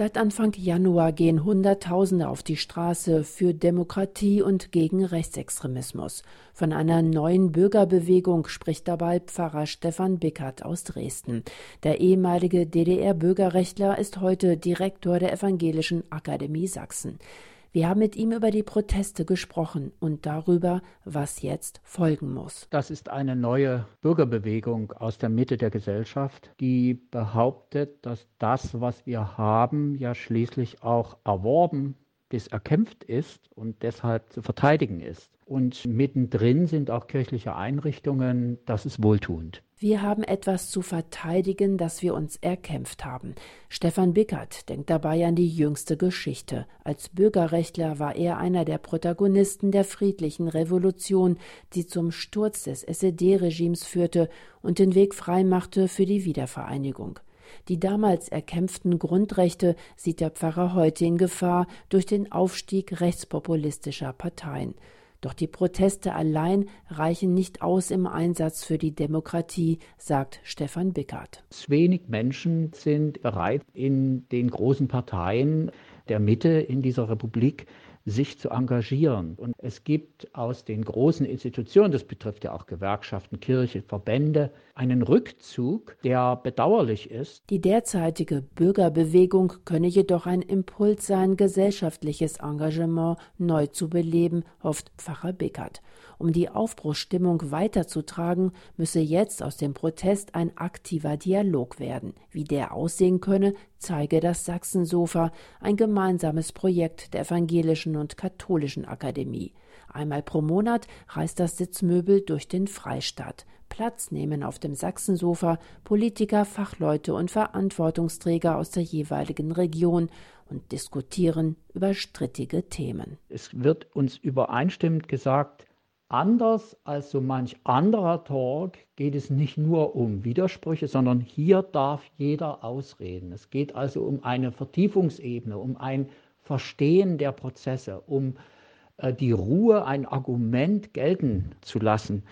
Seit Anfang Januar gehen Hunderttausende auf die Straße für Demokratie und gegen Rechtsextremismus. Von einer neuen Bürgerbewegung spricht dabei Pfarrer Stefan Bickert aus Dresden. Der ehemalige DDR-Bürgerrechtler ist heute Direktor der Evangelischen Akademie Sachsen. Wir haben mit ihm über die Proteste gesprochen und darüber, was jetzt folgen muss. Das ist eine neue Bürgerbewegung aus der Mitte der Gesellschaft, die behauptet, dass das, was wir haben, ja schließlich auch erworben bis erkämpft ist und deshalb zu verteidigen ist. Und mittendrin sind auch kirchliche Einrichtungen, das ist wohltuend. Wir haben etwas zu verteidigen, das wir uns erkämpft haben. Stefan Bickert denkt dabei an die jüngste Geschichte. Als Bürgerrechtler war er einer der Protagonisten der friedlichen Revolution, die zum Sturz des SED-Regimes führte und den Weg freimachte für die Wiedervereinigung. Die damals erkämpften Grundrechte sieht der Pfarrer heute in Gefahr durch den Aufstieg rechtspopulistischer Parteien. Doch die Proteste allein reichen nicht aus im Einsatz für die Demokratie, sagt Stefan Bickert. Wenig Menschen sind bereit, in den großen Parteien der Mitte in dieser Republik sich zu engagieren. Und es gibt aus den großen Institutionen, das betrifft ja auch Gewerkschaften, Kirche, Verbände, einen Rückzug, der bedauerlich ist. Die derzeitige Bürgerbewegung könne jedoch ein Impuls sein, gesellschaftliches Engagement neu zu beleben, hofft Pfarrer Bickert. Um die Aufbruchsstimmung weiterzutragen, müsse jetzt aus dem Protest ein aktiver Dialog werden. Wie der aussehen könne, zeige das Sachsensofa, ein gemeinsames Projekt der Evangelischen und Katholischen Akademie. Einmal pro Monat reist das Sitzmöbel durch den Freistaat. Platz nehmen auf dem Sachsensofa Politiker, Fachleute und Verantwortungsträger aus der jeweiligen Region und diskutieren über strittige Themen. Es wird uns übereinstimmend gesagt, Anders als so manch anderer Talk geht es nicht nur um Widersprüche, sondern hier darf jeder ausreden. Es geht also um eine Vertiefungsebene, um ein Verstehen der Prozesse, um äh, die Ruhe, ein Argument gelten zu lassen.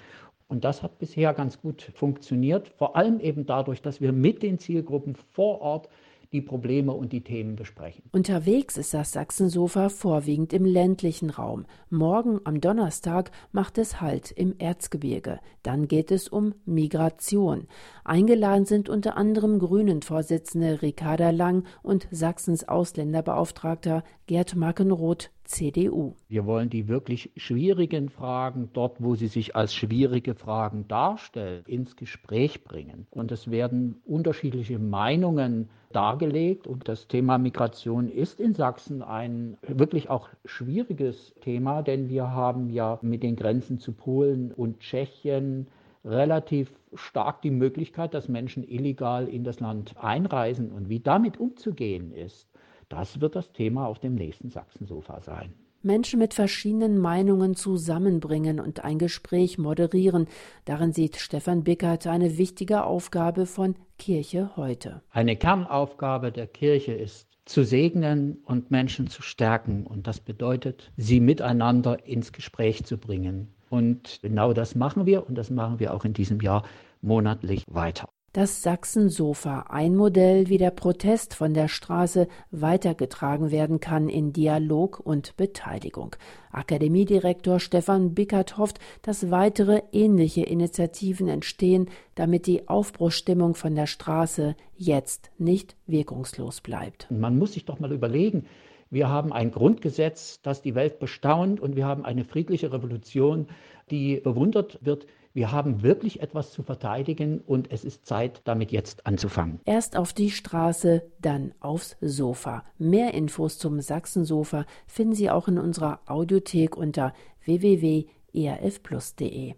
Und das hat bisher ganz gut funktioniert, vor allem eben dadurch, dass wir mit den Zielgruppen vor Ort die Probleme und die Themen besprechen. Unterwegs ist das Sachsensofa vorwiegend im ländlichen Raum. Morgen am Donnerstag macht es Halt im Erzgebirge. Dann geht es um Migration. Eingeladen sind unter anderem Grünen-Vorsitzende Ricarda Lang und Sachsens Ausländerbeauftragter Gerd Markenroth CDU. Wir wollen die wirklich schwierigen Fragen dort, wo sie sich als schwierige Fragen darstellen, ins Gespräch bringen. Und es werden unterschiedliche Meinungen dargelegt. Und das Thema Migration ist in Sachsen ein wirklich auch schwieriges Thema, denn wir haben ja mit den Grenzen zu Polen und Tschechien relativ stark die Möglichkeit, dass Menschen illegal in das Land einreisen. Und wie damit umzugehen ist, das wird das Thema auf dem nächsten Sachsensofa sein. Menschen mit verschiedenen Meinungen zusammenbringen und ein Gespräch moderieren. Darin sieht Stefan Bickert eine wichtige Aufgabe von Kirche heute. Eine Kernaufgabe der Kirche ist, zu segnen und Menschen zu stärken. Und das bedeutet, sie miteinander ins Gespräch zu bringen. Und genau das machen wir und das machen wir auch in diesem Jahr monatlich weiter das Sachsensofa, ein Modell, wie der Protest von der Straße weitergetragen werden kann in Dialog und Beteiligung. Akademiedirektor Stefan Bickert hofft, dass weitere ähnliche Initiativen entstehen, damit die Aufbruchsstimmung von der Straße jetzt nicht wirkungslos bleibt. Man muss sich doch mal überlegen, wir haben ein Grundgesetz, das die Welt bestaunt und wir haben eine friedliche Revolution, die bewundert wird. Wir haben wirklich etwas zu verteidigen und es ist Zeit, damit jetzt anzufangen. Erst auf die Straße, dann aufs Sofa. Mehr Infos zum Sachsensofa finden Sie auch in unserer Audiothek unter www.erfplus.de.